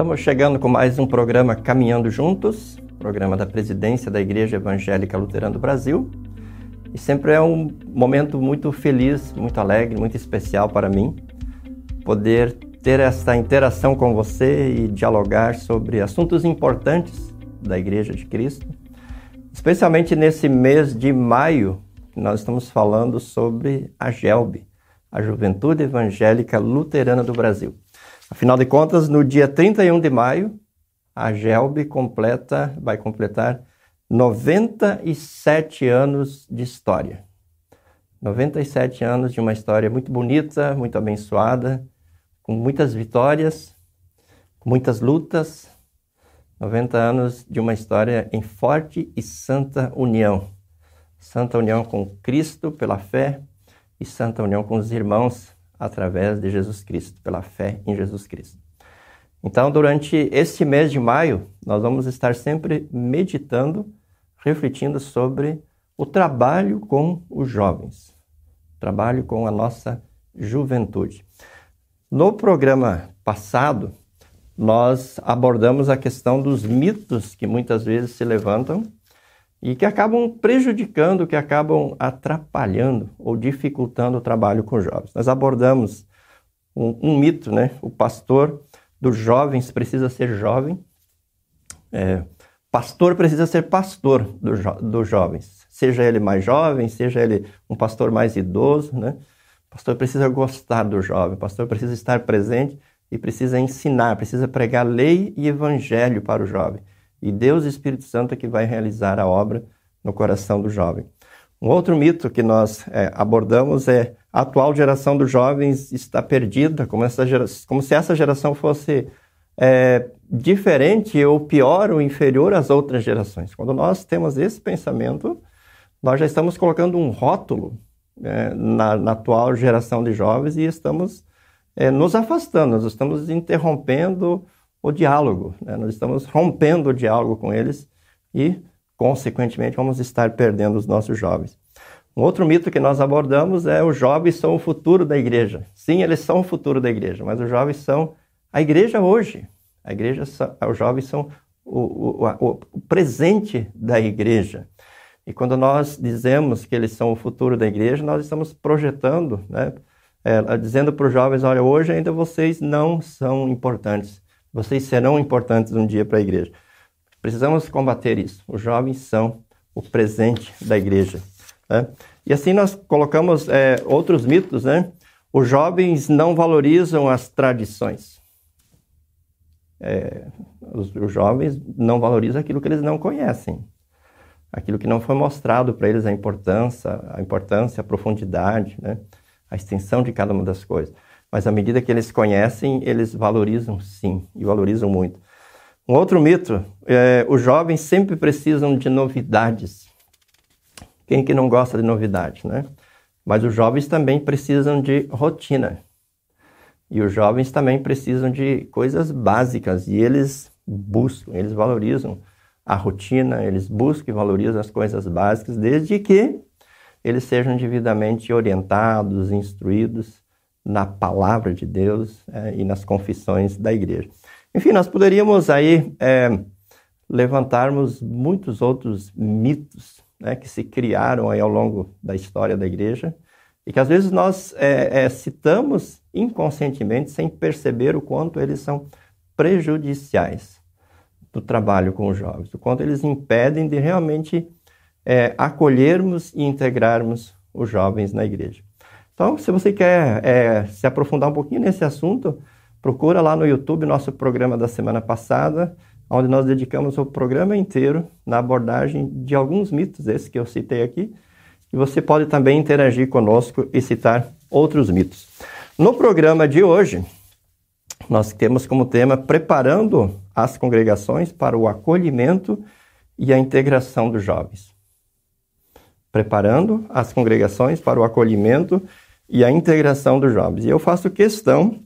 Estamos chegando com mais um programa Caminhando Juntos, programa da presidência da Igreja Evangélica Luterana do Brasil. E sempre é um momento muito feliz, muito alegre, muito especial para mim poder ter essa interação com você e dialogar sobre assuntos importantes da Igreja de Cristo, especialmente nesse mês de maio, nós estamos falando sobre a GELB, a Juventude Evangélica Luterana do Brasil. Afinal de contas, no dia 31 de maio, a GELB completa, vai completar 97 anos de história. 97 anos de uma história muito bonita, muito abençoada, com muitas vitórias, com muitas lutas. 90 anos de uma história em forte e santa união. Santa união com Cristo pela fé e santa união com os irmãos através de Jesus Cristo, pela fé em Jesus Cristo. Então, durante este mês de maio, nós vamos estar sempre meditando, refletindo sobre o trabalho com os jovens, trabalho com a nossa juventude. No programa passado, nós abordamos a questão dos mitos que muitas vezes se levantam e que acabam prejudicando, que acabam atrapalhando ou dificultando o trabalho com jovens. Nós abordamos um, um mito, né? O pastor dos jovens precisa ser jovem, é, pastor precisa ser pastor jo dos jovens, seja ele mais jovem, seja ele um pastor mais idoso, né? O pastor precisa gostar do jovem, pastor precisa estar presente e precisa ensinar, precisa pregar lei e evangelho para o jovem. E Deus, Espírito Santo, é que vai realizar a obra no coração do jovem. Um outro mito que nós é, abordamos é a atual geração dos jovens está perdida, como, geração, como se essa geração fosse é, diferente ou pior ou inferior às outras gerações. Quando nós temos esse pensamento, nós já estamos colocando um rótulo é, na, na, atual geração de jovens e estamos é, nos afastando, nós estamos interrompendo o diálogo, né? nós estamos rompendo o diálogo com eles e consequentemente, vamos estar perdendo os nossos jovens. Um outro mito que nós abordamos é os jovens são o futuro da igreja. Sim, eles são o futuro da igreja, mas os jovens são a igreja hoje. A igreja, os jovens são o, o, o presente da igreja. E quando nós dizemos que eles são o futuro da igreja, nós estamos projetando, né? É, dizendo para os jovens: olha, hoje ainda vocês não são importantes, vocês serão importantes um dia para a igreja. Precisamos combater isso. Os jovens são o presente da igreja. Né? E assim nós colocamos é, outros mitos, né? Os jovens não valorizam as tradições. É, os, os, jovens não valorizam aquilo que eles não conhecem, aquilo que não foi mostrado para eles a importância, a importância, a profundidade, né? a extensão de cada uma das coisas. Mas à medida que eles conhecem, eles valorizam sim, e valorizam muito. Um outro mito, é, os jovens sempre precisam de novidades. Quem que não gosta de novidade, né? Mas os jovens também precisam de rotina. E os jovens também precisam de coisas básicas e eles buscam, eles valorizam a rotina, eles buscam e valorizam as coisas básicas, desde que eles sejam devidamente orientados, instruídos na palavra de Deus é, e nas confissões da igreja. Enfim, nós poderíamos aí é, levantarmos muitos outros mitos né, que se criaram aí ao longo da história da igreja e que às vezes nós é, é, citamos inconscientemente sem perceber o quanto eles são prejudiciais do trabalho com os jovens, o quanto eles impedem de realmente é, acolhermos e integrarmos os jovens na igreja. Então, se você quer é, se aprofundar um pouquinho nesse assunto, Procura lá no YouTube nosso programa da semana passada, onde nós dedicamos o programa inteiro na abordagem de alguns mitos, esses que eu citei aqui, e você pode também interagir conosco e citar outros mitos. No programa de hoje, nós temos como tema Preparando as congregações para o acolhimento e a integração dos jovens. Preparando as congregações para o acolhimento e a integração dos jovens. E eu faço questão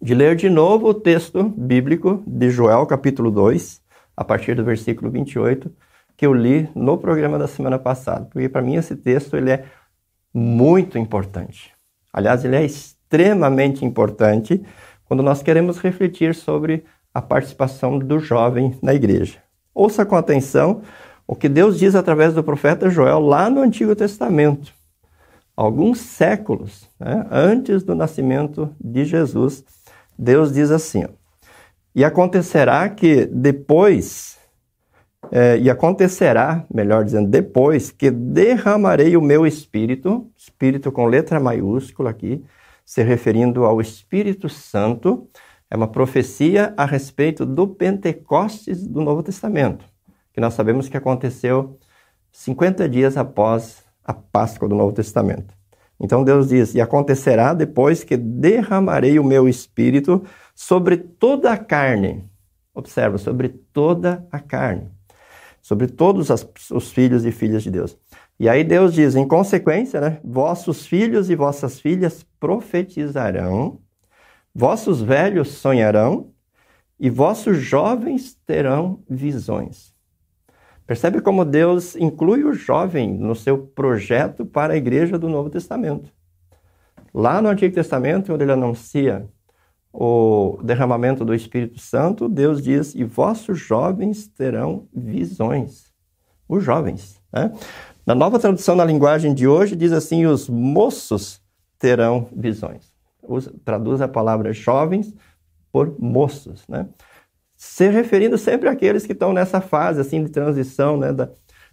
de ler de novo o texto bíblico de Joel, capítulo 2, a partir do versículo 28, que eu li no programa da semana passada, porque para mim esse texto ele é muito importante. Aliás, ele é extremamente importante quando nós queremos refletir sobre a participação do jovem na igreja. Ouça com atenção o que Deus diz através do profeta Joel lá no Antigo Testamento, alguns séculos né, antes do nascimento de Jesus. Deus diz assim: ó, E acontecerá que depois, é, e acontecerá, melhor dizendo, depois que derramarei o meu espírito, espírito com letra maiúscula aqui, se referindo ao Espírito Santo, é uma profecia a respeito do Pentecostes do Novo Testamento, que nós sabemos que aconteceu 50 dias após a Páscoa do Novo Testamento. Então Deus diz: E acontecerá depois que derramarei o meu espírito sobre toda a carne. Observa, sobre toda a carne. Sobre todos as, os filhos e filhas de Deus. E aí Deus diz, em consequência, né? Vossos filhos e vossas filhas profetizarão Vossos velhos sonharão e vossos jovens terão visões. Percebe como Deus inclui o jovem no seu projeto para a igreja do Novo Testamento. Lá no Antigo Testamento, onde ele anuncia o derramamento do Espírito Santo, Deus diz: E vossos jovens terão visões. Os jovens. Né? Na nova tradução na linguagem de hoje, diz assim: Os moços terão visões traduz a palavra jovens por moços, né? Se referindo sempre àqueles que estão nessa fase assim de transição, né, da,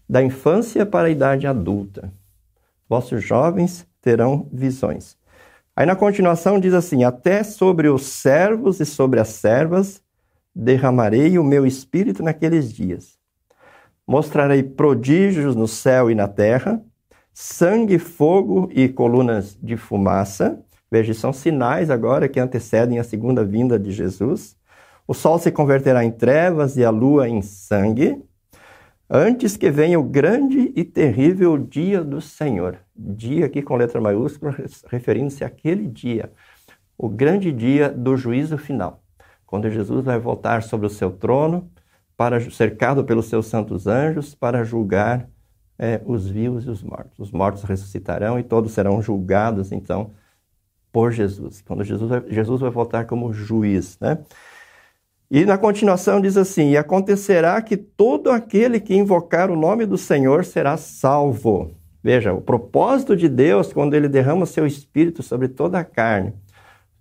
da infância para a idade adulta. Vossos jovens terão visões. Aí na continuação diz assim: Até sobre os servos e sobre as servas derramarei o meu espírito naqueles dias. Mostrarei prodígios no céu e na terra, sangue, fogo e colunas de fumaça. Veja, são sinais agora que antecedem a segunda vinda de Jesus. O sol se converterá em trevas e a lua em sangue, antes que venha o grande e terrível dia do Senhor. Dia aqui com letra maiúscula, referindo-se àquele dia, o grande dia do juízo final, quando Jesus vai voltar sobre o seu trono, para cercado pelos seus santos anjos, para julgar é, os vivos e os mortos. Os mortos ressuscitarão e todos serão julgados, então, por Jesus, quando Jesus vai, Jesus vai voltar como juiz, né? E na continuação diz assim: E acontecerá que todo aquele que invocar o nome do Senhor será salvo. Veja, o propósito de Deus, quando ele derrama seu espírito sobre toda a carne,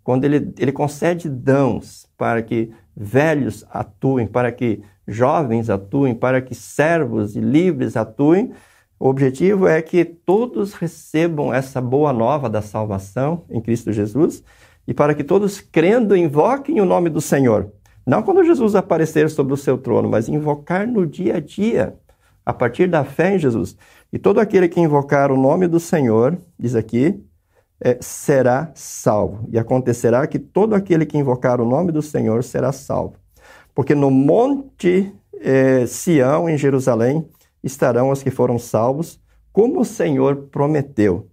quando ele, ele concede dons para que velhos atuem, para que jovens atuem, para que servos e livres atuem, o objetivo é que todos recebam essa boa nova da salvação em Cristo Jesus e para que todos, crendo, invoquem o nome do Senhor. Não quando Jesus aparecer sobre o seu trono, mas invocar no dia a dia, a partir da fé em Jesus. E todo aquele que invocar o nome do Senhor, diz aqui, é, será salvo. E acontecerá que todo aquele que invocar o nome do Senhor será salvo. Porque no monte é, Sião, em Jerusalém, estarão os que foram salvos, como o Senhor prometeu,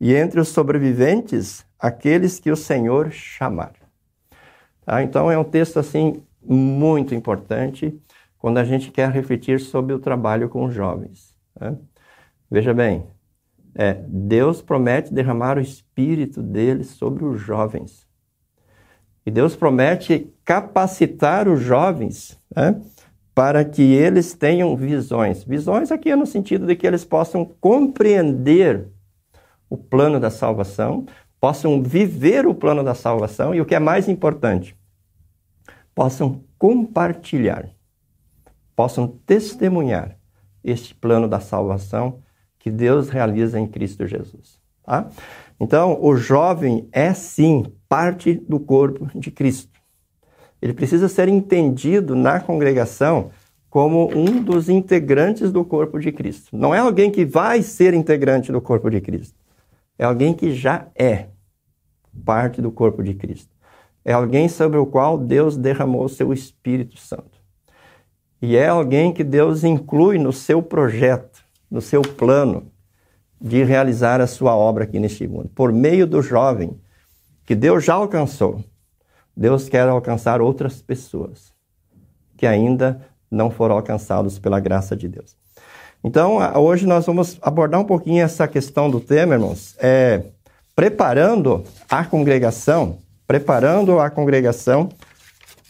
e entre os sobreviventes, aqueles que o Senhor chamar. Tá? Então, é um texto assim muito importante quando a gente quer refletir sobre o trabalho com os jovens. Né? Veja bem, é, Deus promete derramar o espírito dele sobre os jovens. E Deus promete capacitar os jovens né? para que eles tenham visões. Visões aqui é no sentido de que eles possam compreender o plano da salvação, possam viver o plano da salvação e o que é mais importante, possam compartilhar, possam testemunhar este plano da salvação que Deus realiza em Cristo Jesus. Tá? Então, o jovem é sim parte do corpo de Cristo ele precisa ser entendido na congregação como um dos integrantes do corpo de Cristo. Não é alguém que vai ser integrante do corpo de Cristo. É alguém que já é parte do corpo de Cristo. É alguém sobre o qual Deus derramou o seu Espírito Santo. E é alguém que Deus inclui no seu projeto, no seu plano de realizar a sua obra aqui neste mundo, por meio do jovem que Deus já alcançou Deus quer alcançar outras pessoas que ainda não foram alcançados pela graça de Deus. Então, hoje nós vamos abordar um pouquinho essa questão do tema, irmãos, é, preparando a congregação, preparando a congregação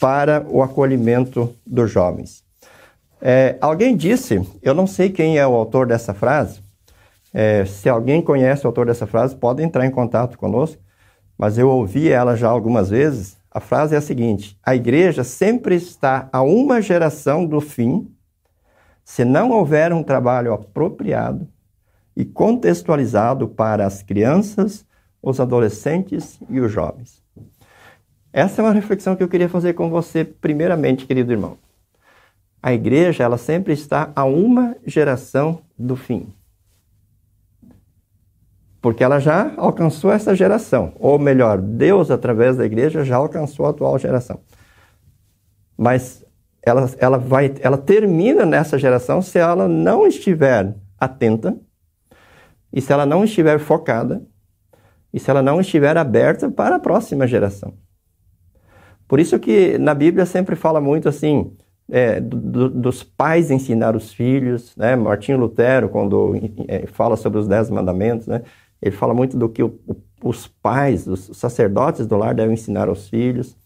para o acolhimento dos jovens. É, alguém disse, eu não sei quem é o autor dessa frase, é, se alguém conhece o autor dessa frase, pode entrar em contato conosco, mas eu ouvi ela já algumas vezes. A frase é a seguinte: a igreja sempre está a uma geração do fim, se não houver um trabalho apropriado e contextualizado para as crianças, os adolescentes e os jovens. Essa é uma reflexão que eu queria fazer com você, primeiramente, querido irmão. A igreja, ela sempre está a uma geração do fim. Porque ela já alcançou essa geração. Ou melhor, Deus, através da igreja, já alcançou a atual geração. Mas ela, ela, vai, ela termina nessa geração se ela não estiver atenta e se ela não estiver focada e se ela não estiver aberta para a próxima geração. Por isso que na Bíblia sempre fala muito assim, é, do, dos pais ensinar os filhos, né? Martinho Lutero, quando é, fala sobre os dez mandamentos, né? ele fala muito do que o, o, os pais, os sacerdotes do lar devem ensinar aos filhos.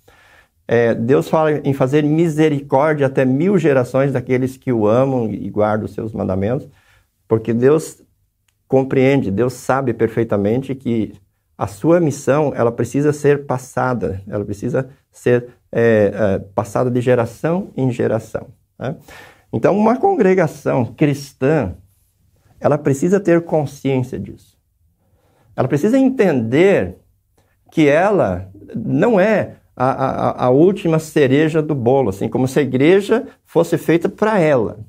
É, Deus fala em fazer misericórdia até mil gerações daqueles que o amam e guardam os seus mandamentos, porque Deus compreende, Deus sabe perfeitamente que a sua missão ela precisa ser passada, ela precisa ser é, é, passada de geração em geração. Né? Então, uma congregação cristã, ela precisa ter consciência disso. Ela precisa entender que ela não é a, a, a última cereja do bolo, assim, como se a igreja fosse feita para ela,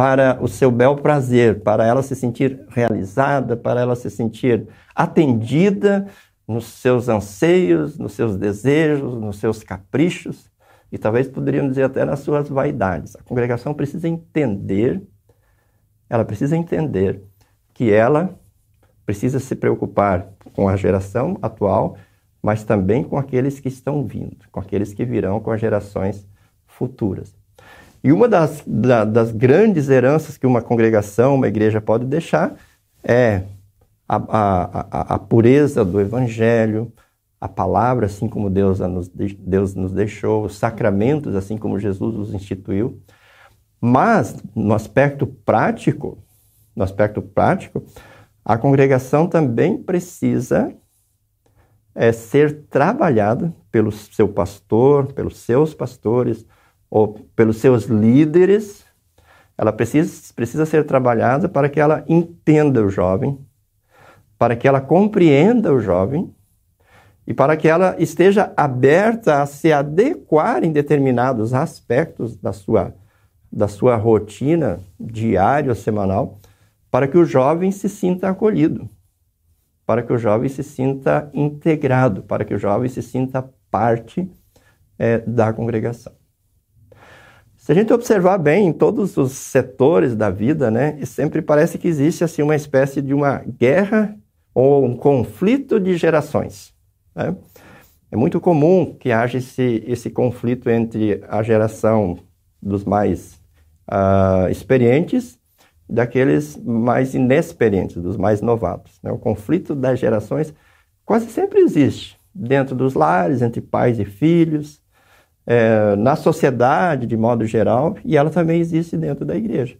para o seu bel prazer, para ela se sentir realizada, para ela se sentir atendida nos seus anseios, nos seus desejos, nos seus caprichos e talvez poderíamos dizer até nas suas vaidades. A congregação precisa entender, ela precisa entender que ela precisa se preocupar com a geração atual, mas também com aqueles que estão vindo, com aqueles que virão, com as gerações futuras. E uma das, da, das grandes heranças que uma congregação, uma igreja pode deixar é a, a, a, pureza do Evangelho, a palavra, assim como Deus nos, Deus nos deixou, os sacramentos, assim como Jesus os instituiu. Mas, no aspecto prático, no aspecto prático, a congregação também precisa é, ser trabalhada pelo seu pastor, pelos seus pastores, ou pelos seus líderes. Ela precisa, precisa ser trabalhada para que ela entenda o jovem, para que ela compreenda o jovem e para que ela esteja aberta a se adequar em determinados aspectos da sua, da sua rotina diária ou semanal, para que o jovem se sinta acolhido, para que o jovem se sinta integrado, para que o jovem se sinta parte é, da congregação. Se a gente observar bem em todos os setores da vida, né, sempre parece que existe assim uma espécie de uma guerra ou um conflito de gerações. Né? É muito comum que haja esse, esse conflito entre a geração dos mais uh, experientes daqueles mais inexperientes, dos mais novatos. Né? O conflito das gerações quase sempre existe dentro dos lares, entre pais e filhos, é, na sociedade de modo geral, e ela também existe dentro da igreja.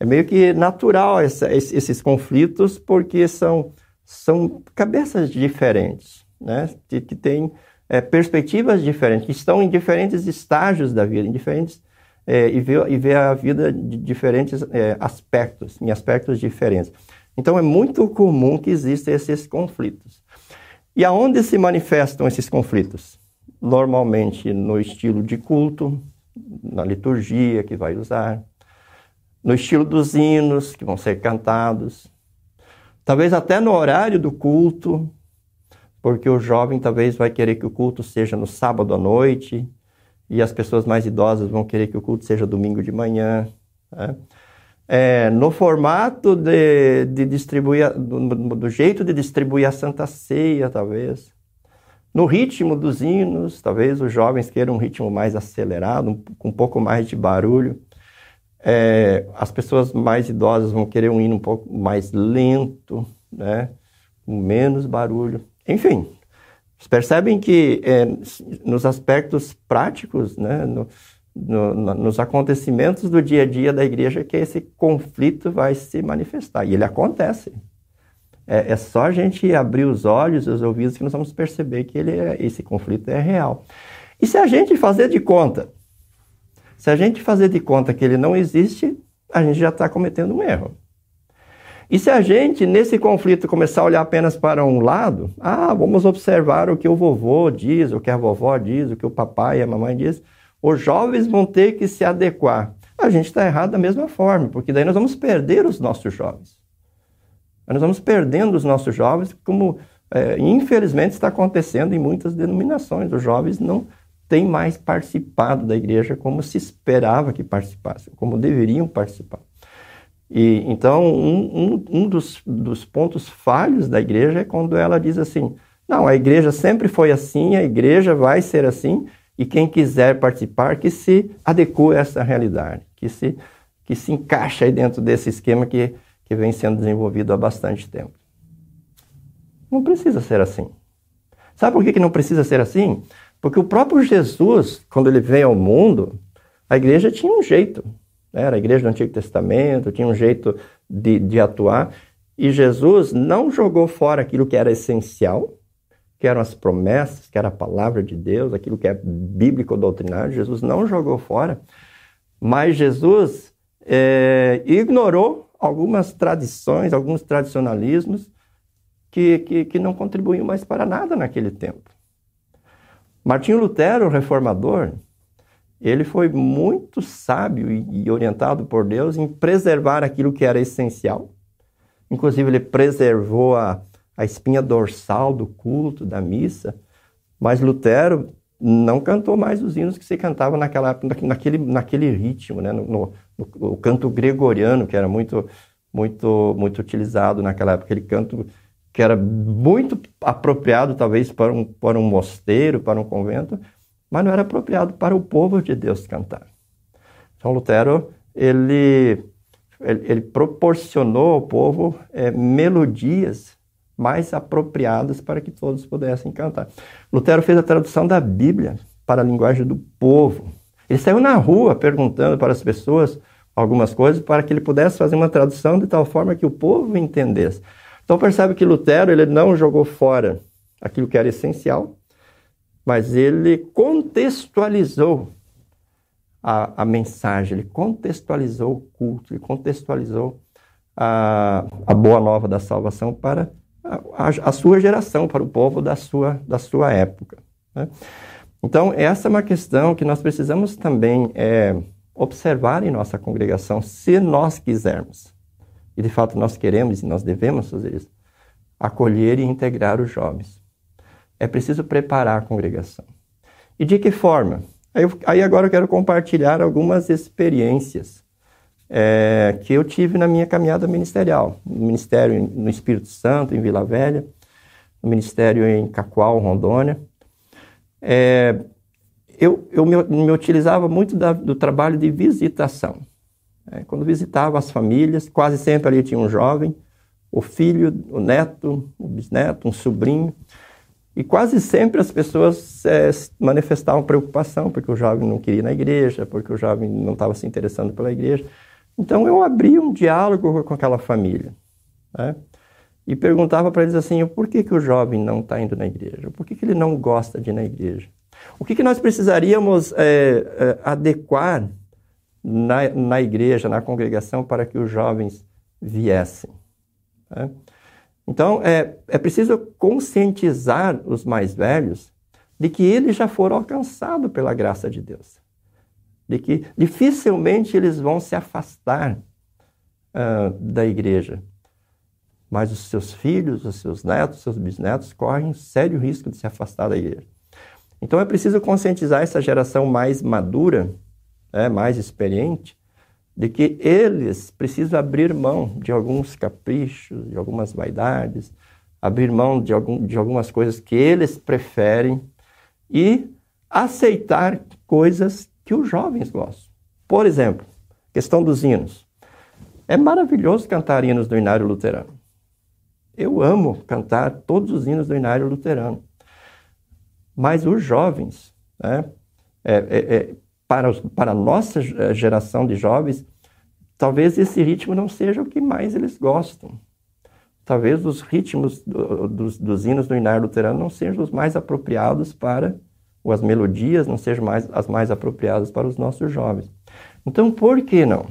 É meio que natural essa, esses conflitos, porque são são cabeças diferentes, né? que, que têm é, perspectivas diferentes, que estão em diferentes estágios da vida, em diferentes é, e, vê, e vê a vida de diferentes é, aspectos, em aspectos diferentes. Então é muito comum que existam esses conflitos. E aonde se manifestam esses conflitos? Normalmente no estilo de culto, na liturgia que vai usar, no estilo dos hinos que vão ser cantados, Talvez até no horário do culto, porque o jovem talvez vai querer que o culto seja no sábado à noite, e as pessoas mais idosas vão querer que o culto seja domingo de manhã. Né? É, no formato de, de distribuir, do, do, jeito de distribuir a Santa Ceia, talvez. No ritmo dos hinos, talvez os jovens queiram um ritmo mais acelerado, com um pouco mais de barulho. É, as pessoas mais idosas vão querer um hino um pouco mais lento, né? com menos barulho. Enfim, percebem que é, nos aspectos práticos, né, no, no, nos acontecimentos do dia a dia da igreja, que esse conflito vai se manifestar. E ele acontece. É, é só a gente abrir os olhos e os ouvidos que nós vamos perceber que ele é, esse conflito é real. E se a gente fazer de conta, se a gente fazer de conta que ele não existe, a gente já está cometendo um erro. E se a gente, nesse conflito, começar a olhar apenas para um lado, ah, vamos observar o que o vovô diz, o que a vovó diz, o que o papai e a mamãe diz, os jovens vão ter que se adequar. A gente está errado da mesma forma, porque daí nós vamos perder os nossos jovens. Nós vamos perdendo os nossos jovens, como é, infelizmente está acontecendo em muitas denominações. Os jovens não têm mais participado da igreja como se esperava que participassem, como deveriam participar. E, então, um, um, um dos, dos pontos falhos da igreja é quando ela diz assim: não, a igreja sempre foi assim, a igreja vai ser assim, e quem quiser participar, que se adeque a essa realidade, que se, que se encaixe aí dentro desse esquema que, que vem sendo desenvolvido há bastante tempo. Não precisa ser assim. Sabe por que, que não precisa ser assim? Porque o próprio Jesus, quando ele veio ao mundo, a igreja tinha um jeito. Né? Era a igreja do Antigo Testamento, tinha um jeito de, de atuar. E Jesus não jogou fora aquilo que era essencial, que eram as promessas, que era a palavra de Deus, aquilo que é bíblico doutrinário. Jesus não jogou fora, mas Jesus é, ignorou algumas tradições, alguns tradicionalismos que, que, que não contribuíam mais para nada naquele tempo. Martinho Lutero, reformador, ele foi muito sábio e orientado por Deus em preservar aquilo que era essencial. Inclusive, ele preservou a, a espinha dorsal do culto, da missa. Mas Lutero não cantou mais os hinos que se cantava naquela naquele, naquele ritmo, né? no, no, no canto gregoriano, que era muito, muito, muito utilizado naquela época. Aquele canto que era muito apropriado, talvez, para um, para um mosteiro, para um convento, mas não era apropriado para o povo de Deus cantar. Então Lutero ele ele, ele proporcionou ao povo é, melodias mais apropriadas para que todos pudessem cantar. Lutero fez a tradução da Bíblia para a linguagem do povo. Ele saiu na rua perguntando para as pessoas algumas coisas para que ele pudesse fazer uma tradução de tal forma que o povo entendesse. Então percebe que Lutero ele não jogou fora aquilo que era essencial, mas ele contextualizou a, a mensagem, ele contextualizou o culto, ele contextualizou a, a boa nova da salvação para a, a, sua geração, para o povo da sua, da sua época. Né? Então, essa é uma questão que nós precisamos também é, observar em nossa congregação, se nós quisermos, e de fato nós queremos e nós devemos fazer isso, acolher e integrar os jovens é preciso preparar a congregação. E de que forma? Aí, aí agora eu quero compartilhar algumas experiências é, que eu tive na minha caminhada ministerial. No ministério no Espírito Santo, em Vila Velha, no ministério em Cacoal, Rondônia. É, eu, eu me, me, utilizava muito da, do trabalho de visitação. É, quando visitava as famílias, quase sempre ali tinha um jovem, o filho, o neto, o bisneto, um sobrinho. E quase sempre as pessoas é, manifestavam preocupação, porque o jovem não queria ir na igreja, porque o jovem não estava se interessando pela igreja. Então eu abri um diálogo com aquela família. Né? E perguntava para eles assim: por que, que o jovem não está indo na igreja? Por que, que ele não gosta de ir na igreja? O que, que nós precisaríamos é, é, adequar na, na igreja, na congregação, para que os jovens viessem? Né? Então, é, é preciso conscientizar os mais velhos de que eles já foram alcançados pela graça de Deus. De que dificilmente eles vão se afastar uh, da igreja. Mas os seus filhos, os seus netos, os seus bisnetos correm sério risco de se afastar da igreja. Então é preciso conscientizar essa geração mais madura, né, mais experiente, de que eles precisam abrir mão de alguns caprichos, de algumas vaidades, abrir mão de, algum, de algumas coisas que eles preferem e aceitar coisas que os jovens gostam. Por exemplo, questão dos hinos. É maravilhoso cantar hinos do Inário Luterano. Eu amo cantar todos os hinos do Inário Luterano. Mas os jovens, né? É, é, é, para, os, para a nossa geração de jovens, talvez esse ritmo não seja o que mais eles gostam. Talvez os ritmos do, dos, dos hinos do Inário Luterano não sejam os mais apropriados para, ou as melodias não sejam mais, as mais apropriadas para os nossos jovens. Então, por que não?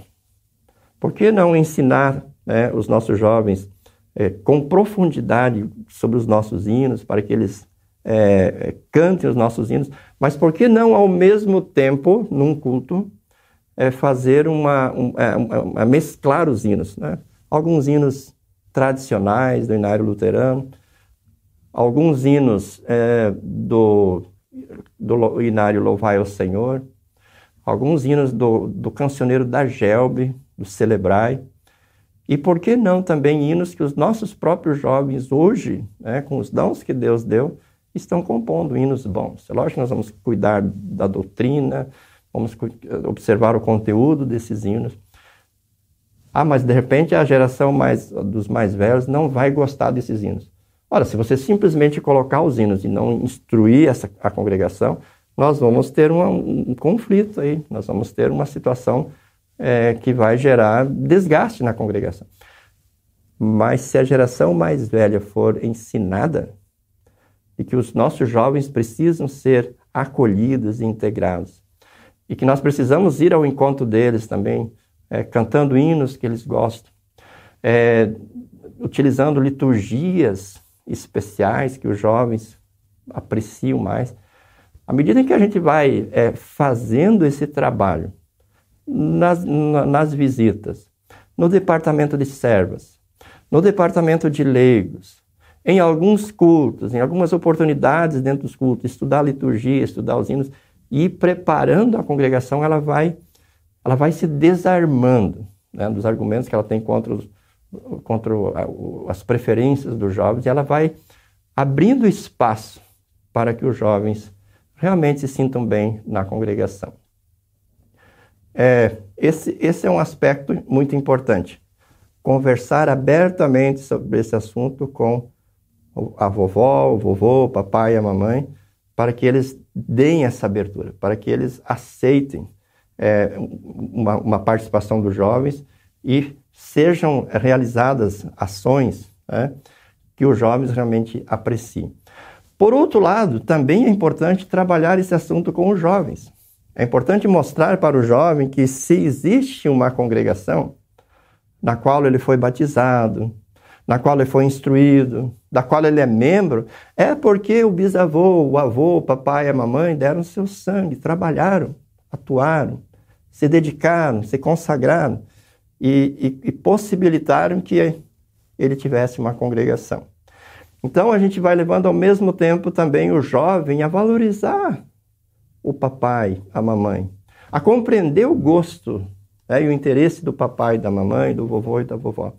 Por que não ensinar né, os nossos jovens é, com profundidade sobre os nossos hinos, para que eles é, cantem os nossos hinos, mas por que não, ao mesmo tempo, num culto, é, fazer uma, um, é, uma, mesclar os hinos? Né? Alguns hinos tradicionais do Inário Luterano, alguns hinos é, do, do Inário Louvai ao Senhor, alguns hinos do, do cancioneiro da Gelbe, do Celebrai, e por que não também hinos que os nossos próprios jovens hoje, né, com os dons que Deus deu, estão compondo hinos bons. É lógico que nós vamos cuidar da doutrina, vamos observar o conteúdo desses hinos. Ah, mas de repente a geração mais, dos mais velhos não vai gostar desses hinos. Ora, se você simplesmente colocar os hinos e não instruir essa, a congregação, nós vamos ter uma, um conflito aí, nós vamos ter uma situação é, que vai gerar desgaste na congregação. Mas se a geração mais velha for ensinada e que os nossos jovens precisam ser acolhidos e integrados, e que nós precisamos ir ao encontro deles também, é, cantando hinos que eles gostam, é, utilizando liturgias especiais que os jovens apreciam mais. À medida que a gente vai é, fazendo esse trabalho, nas, nas visitas, no departamento de servas, no departamento de leigos, em alguns cultos, em algumas oportunidades dentro dos cultos, estudar a liturgia, estudar os hinos e preparando a congregação, ela vai, ela vai se desarmando né, dos argumentos que ela tem contra, os, contra as preferências dos jovens e ela vai abrindo espaço para que os jovens realmente se sintam bem na congregação. É, esse, esse é um aspecto muito importante. Conversar abertamente sobre esse assunto com a vovó, o vovô, o papai e a mamãe, para que eles deem essa abertura, para que eles aceitem é, uma, uma, participação dos jovens e sejam realizadas ações né, que os jovens realmente apreciem. Por outro lado, também é importante trabalhar esse assunto com os jovens. É importante mostrar para o jovem que se existe uma congregação na qual ele foi batizado, na qual ele foi instruído, da qual ele é membro, é porque o bisavô, o avô, o papai e a mamãe deram seu sangue, trabalharam, atuaram, se dedicaram, se consagraram e, e, e possibilitaram que ele tivesse uma congregação. Então a gente vai levando ao mesmo tempo também o jovem a valorizar o papai, a mamãe, a compreender o gosto né, e o interesse do papai, da mamãe, do vovô e da vovó.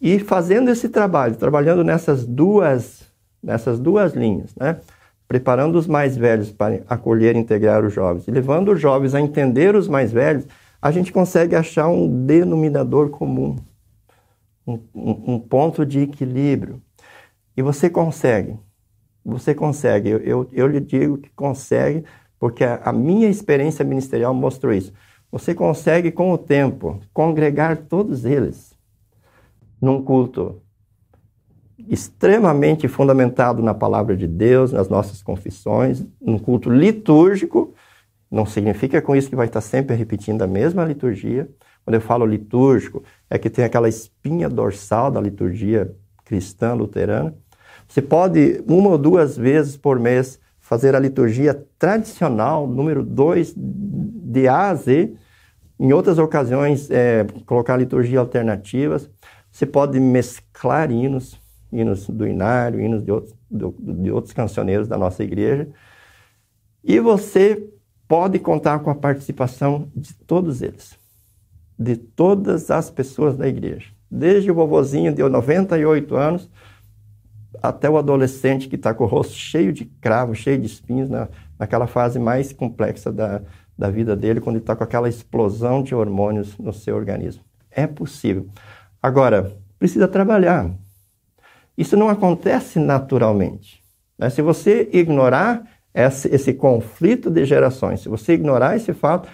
E fazendo esse trabalho, trabalhando nessas duas, nessas duas linhas, né, preparando os mais velhos para acolher e integrar os jovens, e levando os jovens a entender os mais velhos, a gente consegue achar um denominador comum, um, um, um ponto de equilíbrio. E você consegue, você consegue, eu, eu, eu lhe digo que consegue, porque a, a minha experiência ministerial mostrou isso. Você consegue, com o tempo, congregar todos eles num culto extremamente fundamentado na palavra de Deus, nas nossas confissões, num culto litúrgico. Não significa com isso que vai estar sempre repetindo a mesma liturgia. Quando eu falo litúrgico, é que tem aquela espinha dorsal da liturgia cristã luterana. Você pode, uma ou duas vezes por mês, fazer a liturgia tradicional, número 2, de A a Z. Em outras ocasiões, é, colocar liturgia alternativas. Você pode mesclar hinos, hinos do Inário, hinos de outros, de outros cancioneiros da nossa igreja. E você pode contar com a participação de todos eles, de todas as pessoas da igreja. Desde o vovozinho de 98 anos até o adolescente que está com o rosto cheio de cravos, cheio de espinhos, na, naquela fase mais complexa da, da vida dele, quando ele está com aquela explosão de hormônios no seu organismo. É possível. Agora, precisa trabalhar. Isso não acontece naturalmente. Né? Se você ignorar esse, esse conflito de gerações. Se você ignorar esse fato,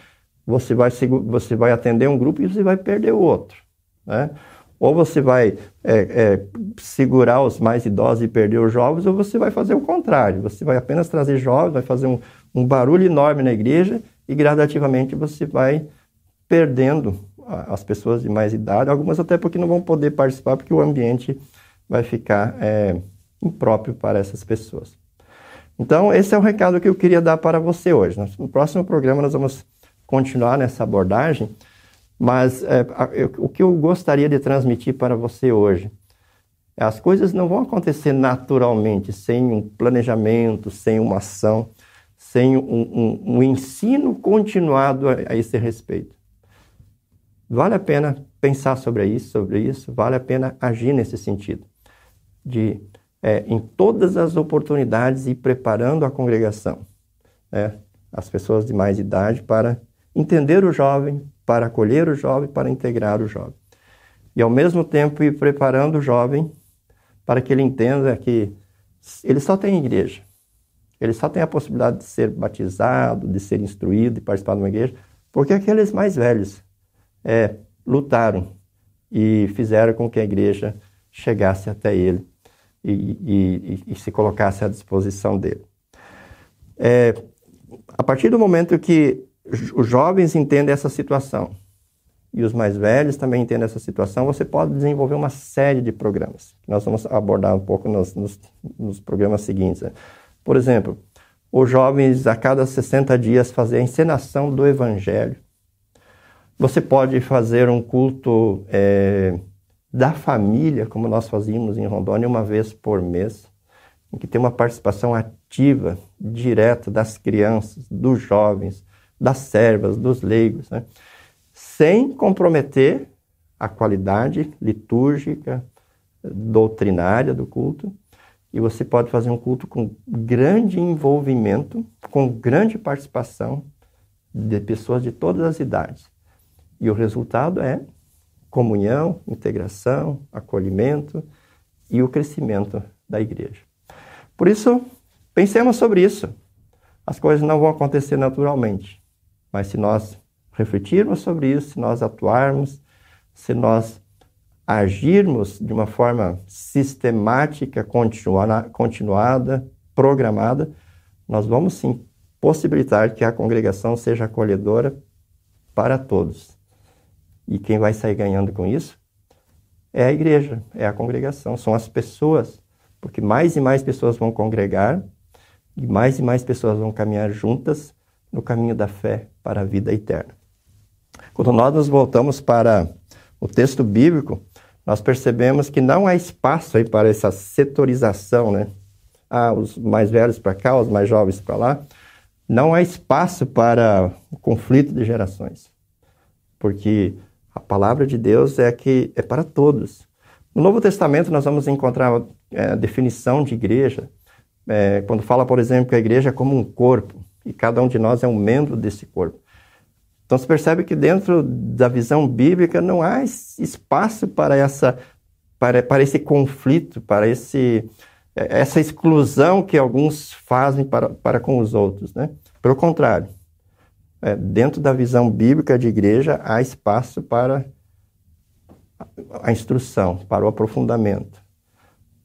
você vai, você vai atender um grupo e você vai perder o outro. Né? Ou você vai é, é, segurar os mais idosos e perder os jovens, ou você vai fazer o contrário. Você vai apenas trazer jovens, vai fazer um, um barulho enorme na igreja e gradativamente você vai perdendo as pessoas de mais idade, algumas até porque não vão poder participar, porque o ambiente vai ficar é, impróprio para essas pessoas. Então, esse é o recado que eu queria dar para você hoje. No próximo programa, nós vamos continuar nessa abordagem, mas é, eu, o que eu gostaria de transmitir para você hoje as coisas não vão acontecer naturalmente, sem um planejamento, sem uma ação, sem um, um, um ensino continuado a, a, esse respeito. Vale a pena pensar sobre isso, sobre isso, vale a pena agir nesse sentido, de é, em todas as oportunidades ir preparando a congregação, né, as pessoas de mais idade para entender o jovem, para acolher o jovem, para integrar o jovem. E ao mesmo tempo ir preparando o jovem para que ele entenda que ele só tem igreja. Ele só tem a possibilidade de ser batizado, de ser instruído, de participar de uma igreja, porque aqueles mais velhos é, lutaram e fizeram com que a igreja chegasse até ele e, e, e se colocasse à disposição dele. É, a partir do momento que os jovens entendem essa situação e os mais velhos também entendem essa situação, você pode desenvolver uma série de programas, nós vamos abordar um pouco nos, nos, nos programas seguintes. Né? Por exemplo, os jovens a cada 60 dias fazer a encenação do evangelho. Você pode fazer um culto é, da família, como nós fazíamos em Rondônia, uma vez por mês, em que tem uma participação ativa, direta das crianças, dos jovens, das servas, dos leigos, né? sem comprometer a qualidade litúrgica, doutrinária do culto. E você pode fazer um culto com grande envolvimento, com grande participação de pessoas de todas as idades. E o resultado é comunhão, integração, acolhimento e o crescimento da igreja. Por isso, pensemos sobre isso. As coisas não vão acontecer naturalmente. Mas se nós refletirmos sobre isso, se nós atuarmos, se nós agirmos de uma forma sistemática, continuada, programada, nós vamos sim possibilitar que a congregação seja acolhedora para todos. E quem vai sair ganhando com isso é a igreja, é a congregação, são as pessoas, porque mais e mais pessoas vão congregar e mais e mais pessoas vão caminhar juntas no caminho da fé para a vida eterna. Quando nós nos voltamos para o texto bíblico, nós percebemos que não há espaço aí para essa setorização, né? Ah, os mais velhos para cá, os mais jovens para lá. Não há espaço para o conflito de gerações, porque a palavra de Deus é que é para todos. No Novo Testamento nós vamos encontrar é, a definição de igreja, é, quando fala, por exemplo, que a igreja é como um corpo e cada um de nós é um membro desse corpo. Então se percebe que dentro da visão bíblica não há espaço para essa para, para esse conflito, para esse é, essa exclusão que alguns fazem para, para com os outros, né? Pelo contrário, é, dentro da visão bíblica de igreja há espaço para a instrução, para o aprofundamento,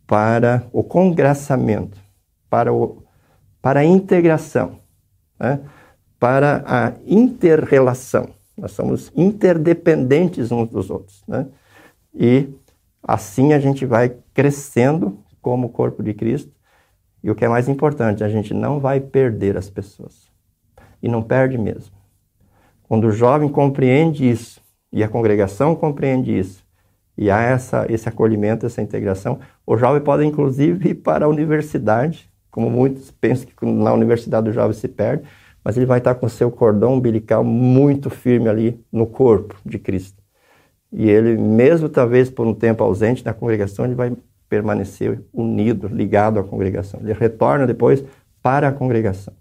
para o congraçamento, para, o, para a integração né, para a interrelação. Nós somos interdependentes uns dos outros. Né? E assim a gente vai crescendo como corpo de Cristo. E o que é mais importante, a gente não vai perder as pessoas. E não perde mesmo. Quando o jovem compreende isso, e a congregação compreende isso, e há essa, esse acolhimento, essa integração, o jovem pode inclusive ir para a universidade como muitos pensam que na universidade o jovem se perde, mas ele vai estar com seu cordão umbilical muito firme ali no corpo de Cristo. E ele, mesmo talvez por um tempo ausente da congregação, ele vai permanecer unido, ligado à congregação. Ele retorna depois para a congregação.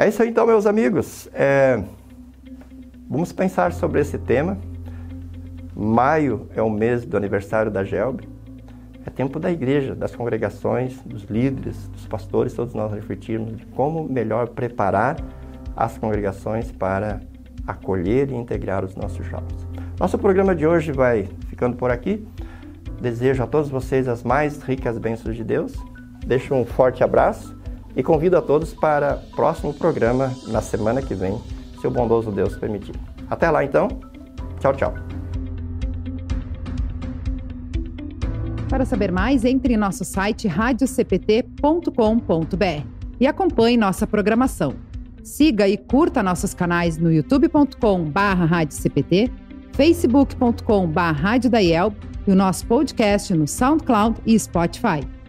É isso aí então, meus amigos. É... Vamos pensar sobre esse tema. Maio é o mês do aniversário da GELB. É tempo da igreja, das congregações, dos líderes, dos pastores, todos nós refletirmos de como melhor preparar as congregações para acolher e integrar os nossos jovens. Nosso programa de hoje vai ficando por aqui. Desejo a todos vocês as mais ricas bênçãos de Deus. Deixo um forte abraço e convido a todos para o próximo programa na semana que vem, se o bondoso Deus permitir. Até lá então. Tchau, tchau. Para saber mais, entre em nosso site radiocpt.com.br e acompanhe nossa programação. Siga e curta nossos canais no youtube.com/radiocpt, facebook.com/radiodaiel e o nosso podcast no SoundCloud e Spotify.